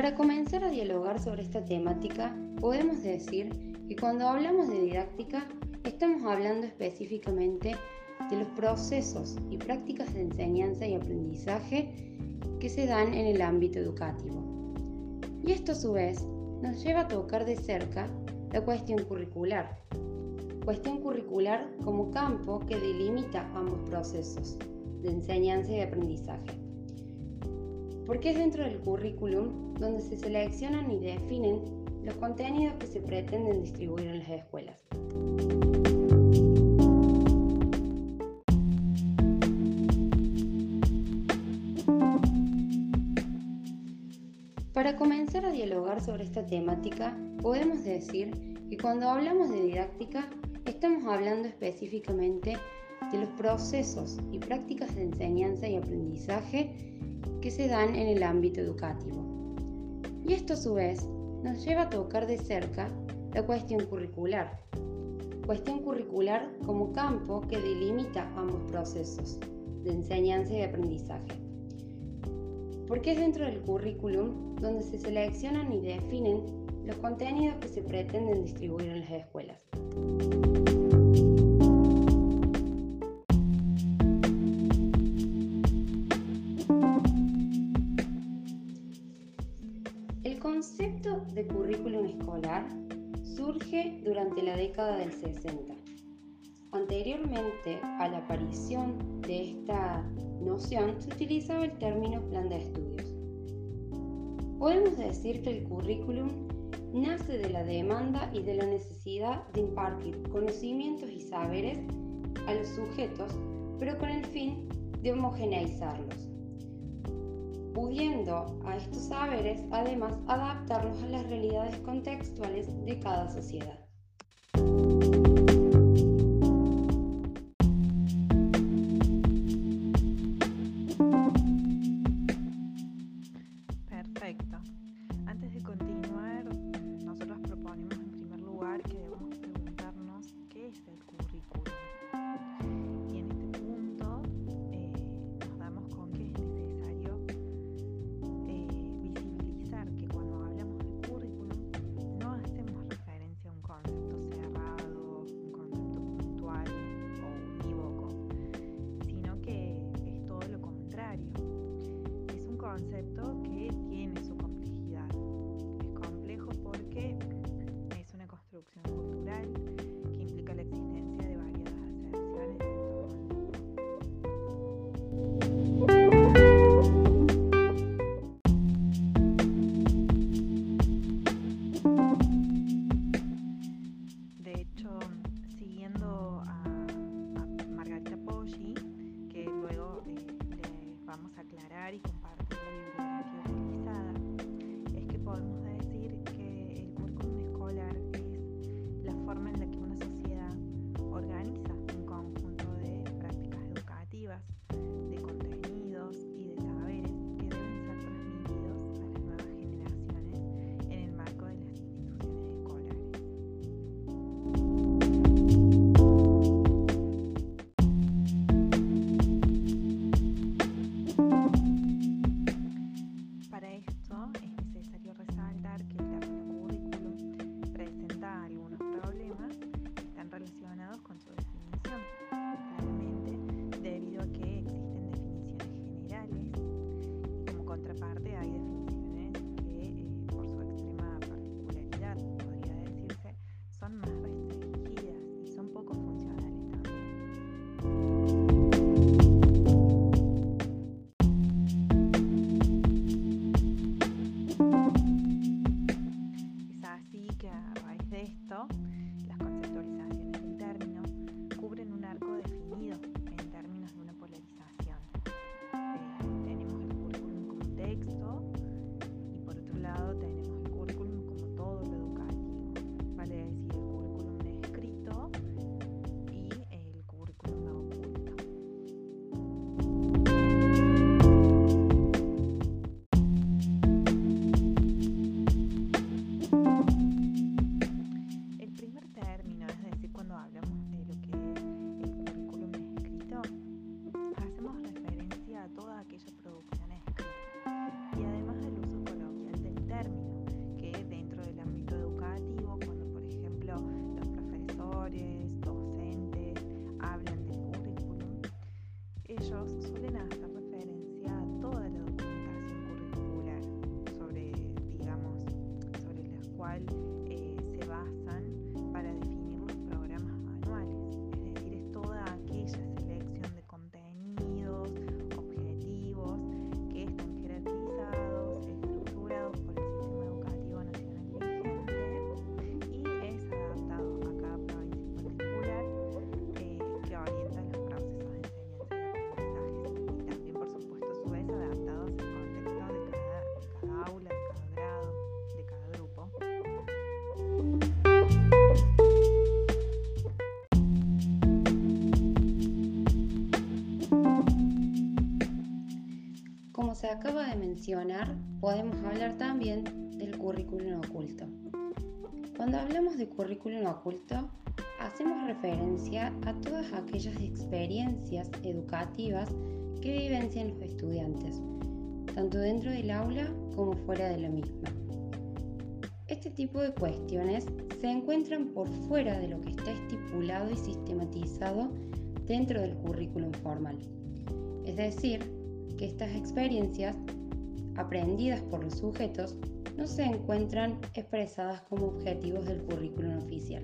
Para comenzar a dialogar sobre esta temática, podemos decir que cuando hablamos de didáctica, estamos hablando específicamente de los procesos y prácticas de enseñanza y aprendizaje que se dan en el ámbito educativo. Y esto a su vez nos lleva a tocar de cerca la cuestión curricular. Cuestión curricular como campo que delimita ambos procesos de enseñanza y aprendizaje. Porque es dentro del currículum donde se seleccionan y definen los contenidos que se pretenden distribuir en las escuelas. Para comenzar a dialogar sobre esta temática, podemos decir que cuando hablamos de didáctica, estamos hablando específicamente de los procesos y prácticas de enseñanza y aprendizaje que se dan en el ámbito educativo. Y esto a su vez nos lleva a tocar de cerca la cuestión curricular. Cuestión curricular como campo que delimita ambos procesos de enseñanza y aprendizaje. Porque es dentro del currículum donde se seleccionan y definen los contenidos que se pretenden distribuir en las escuelas. Durante la década del 60. Anteriormente a la aparición de esta noción se utilizaba el término plan de estudios. Podemos decir que el currículum nace de la demanda y de la necesidad de impartir conocimientos y saberes a los sujetos, pero con el fin de homogeneizarlos, pudiendo a estos saberes además adaptarlos a las realidades contextuales de cada sociedad. Acaba de mencionar, podemos hablar también del currículum oculto. Cuando hablamos de currículum oculto, hacemos referencia a todas aquellas experiencias educativas que vivencian los estudiantes, tanto dentro del aula como fuera de la misma. Este tipo de cuestiones se encuentran por fuera de lo que está estipulado y sistematizado dentro del currículum formal. Es decir, que estas experiencias, aprendidas por los sujetos, no se encuentran expresadas como objetivos del currículum oficial.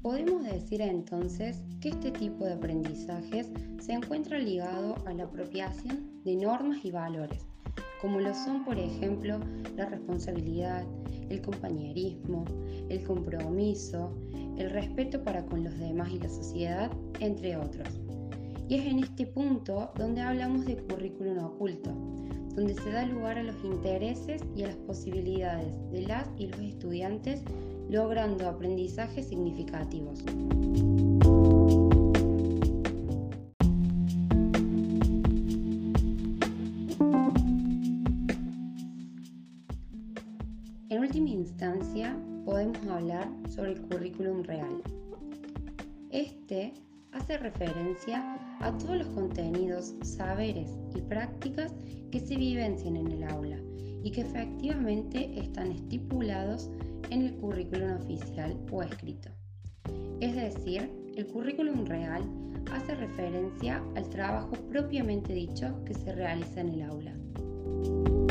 Podemos decir entonces que este tipo de aprendizajes se encuentra ligado a la apropiación de normas y valores, como lo son por ejemplo la responsabilidad, el compañerismo, el compromiso, el respeto para con los demás y la sociedad, entre otros. Y es en este punto donde hablamos de currículum oculto, donde se da lugar a los intereses y a las posibilidades de las y los estudiantes logrando aprendizajes significativos. Hace referencia a todos los contenidos, saberes y prácticas que se vivencian en el aula y que efectivamente están estipulados en el currículum oficial o escrito. Es decir, el currículum real hace referencia al trabajo propiamente dicho que se realiza en el aula.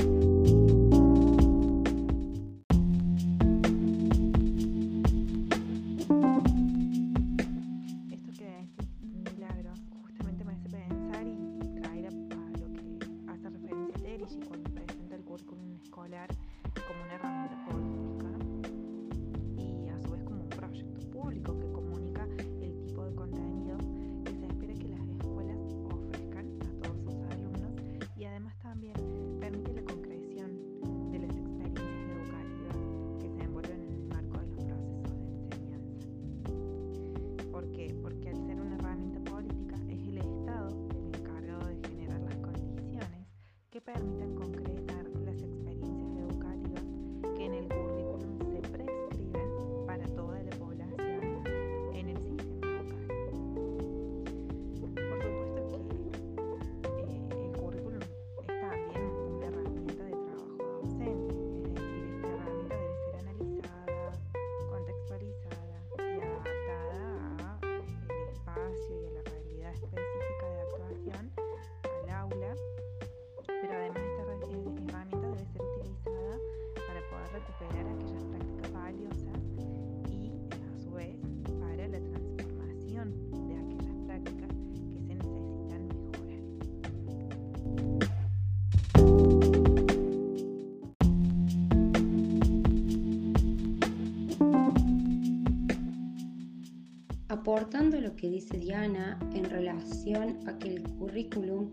Aportando lo que dice Diana en relación a que el currículum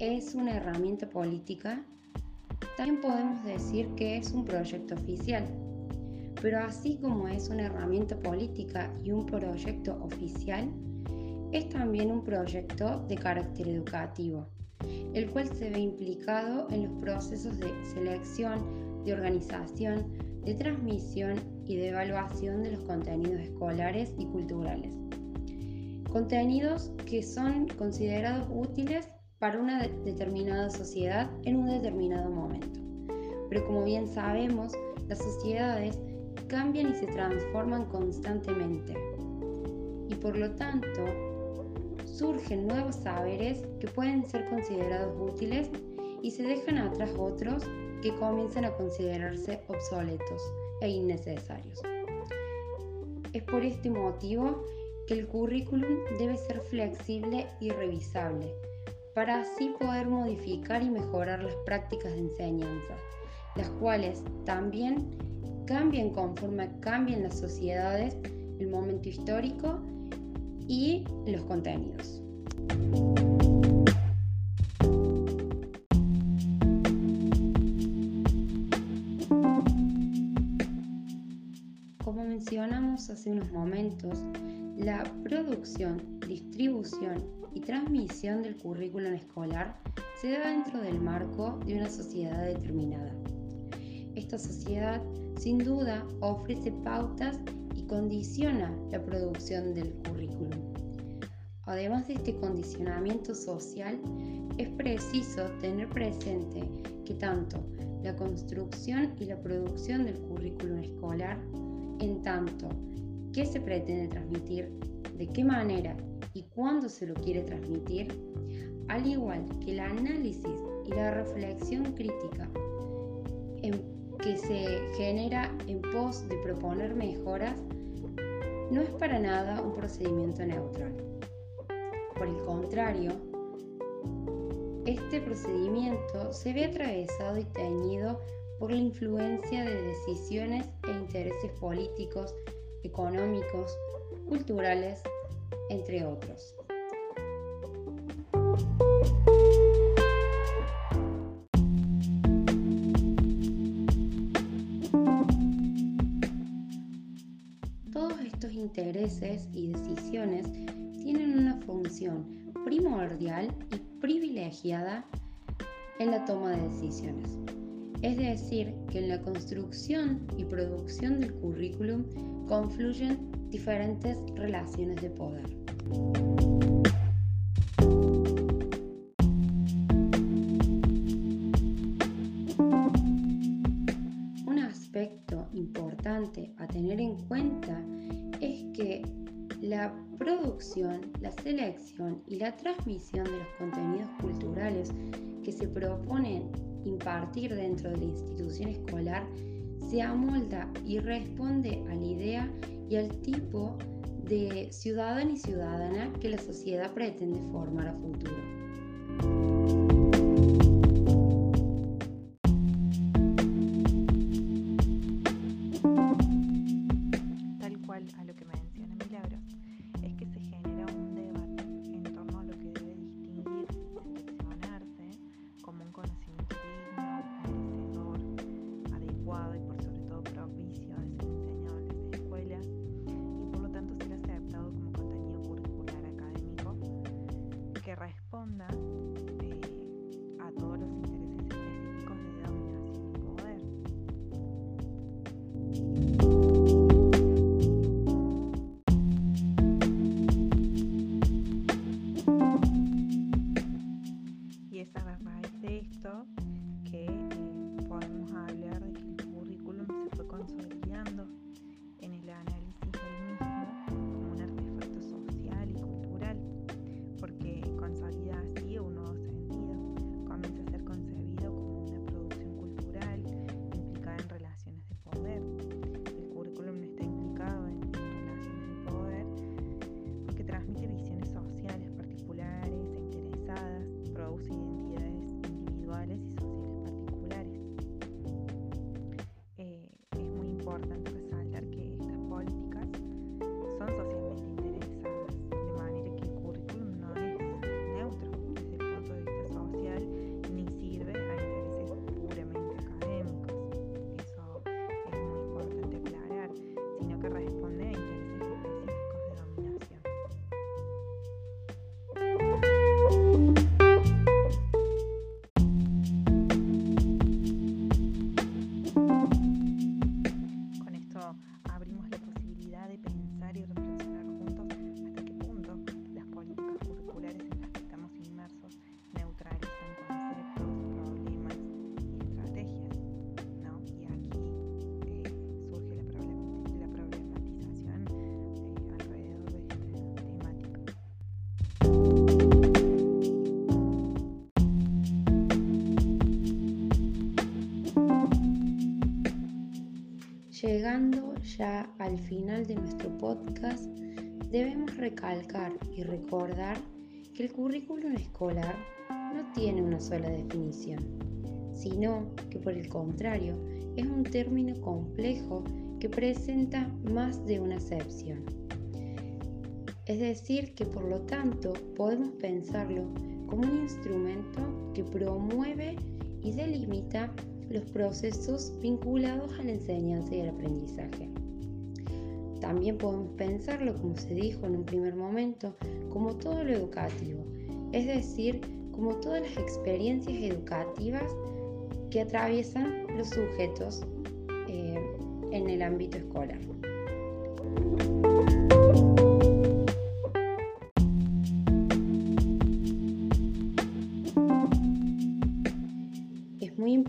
es una herramienta política, también podemos decir que es un proyecto oficial. Pero así como es una herramienta política y un proyecto oficial, es también un proyecto de carácter educativo, el cual se ve implicado en los procesos de selección, de organización, de transmisión y de evaluación de los contenidos escolares y culturales. Contenidos que son considerados útiles para una determinada sociedad en un determinado momento. Pero como bien sabemos, las sociedades cambian y se transforman constantemente. Y por lo tanto, surgen nuevos saberes que pueden ser considerados útiles y se dejan atrás otros que comienzan a considerarse obsoletos e innecesarios. Es por este motivo que el currículum debe ser flexible y revisable para así poder modificar y mejorar las prácticas de enseñanza, las cuales también cambian conforme cambian las sociedades, el momento histórico y los contenidos. Hace unos momentos, la producción, distribución y transmisión del currículum escolar se da dentro del marco de una sociedad determinada. Esta sociedad sin duda ofrece pautas y condiciona la producción del currículum. Además de este condicionamiento social, es preciso tener presente que tanto la construcción y la producción del currículum escolar, en tanto qué se pretende transmitir, de qué manera y cuándo se lo quiere transmitir, al igual que el análisis y la reflexión crítica que se genera en pos de proponer mejoras, no es para nada un procedimiento neutral. Por el contrario, este procedimiento se ve atravesado y teñido por la influencia de decisiones e intereses políticos, económicos, culturales, entre otros. Todos estos intereses y decisiones tienen una función primordial y privilegiada en la toma de decisiones. Es decir, que en la construcción y producción del currículum confluyen diferentes relaciones de poder. Un aspecto importante a tener en cuenta es que la producción, la selección y la transmisión de los contenidos culturales que se proponen impartir dentro de la institución escolar se amolda y responde a la idea y al tipo de ciudadano y ciudadana que la sociedad pretende formar a futuro. onda. Ya al final de nuestro podcast, debemos recalcar y recordar que el currículum escolar no tiene una sola definición, sino que por el contrario es un término complejo que presenta más de una acepción. Es decir, que por lo tanto podemos pensarlo como un instrumento que promueve y delimita los procesos vinculados a la enseñanza y al aprendizaje. también podemos pensarlo, como se dijo en un primer momento, como todo lo educativo, es decir, como todas las experiencias educativas que atraviesan los sujetos eh, en el ámbito escolar.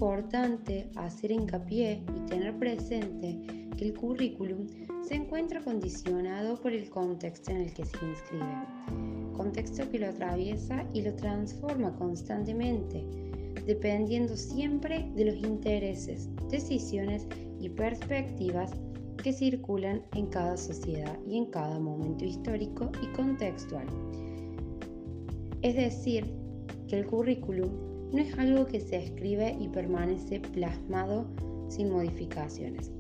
Importante hacer hincapié y tener presente que el currículum se encuentra condicionado por el contexto en el que se inscribe, contexto que lo atraviesa y lo transforma constantemente, dependiendo siempre de los intereses, decisiones y perspectivas que circulan en cada sociedad y en cada momento histórico y contextual. Es decir, que el currículum no es algo que se escribe y permanece plasmado sin modificaciones,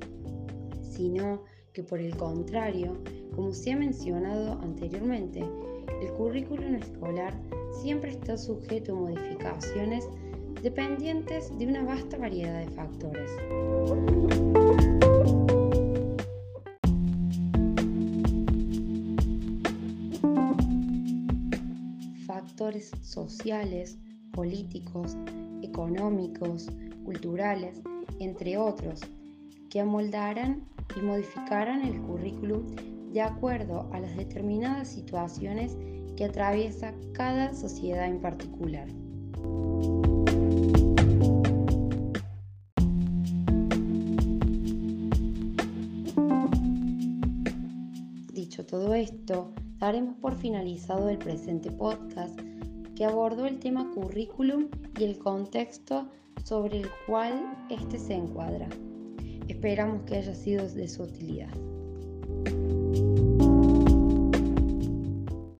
sino que por el contrario, como se ha mencionado anteriormente, el currículum escolar siempre está sujeto a modificaciones dependientes de una vasta variedad de factores. Factores sociales, políticos, económicos, culturales, entre otros, que amoldarán y modificarán el currículum de acuerdo a las determinadas situaciones que atraviesa cada sociedad en particular. Dicho todo esto, daremos por finalizado el presente podcast que abordó el tema currículum y el contexto sobre el cual éste se encuadra. Esperamos que haya sido de su utilidad.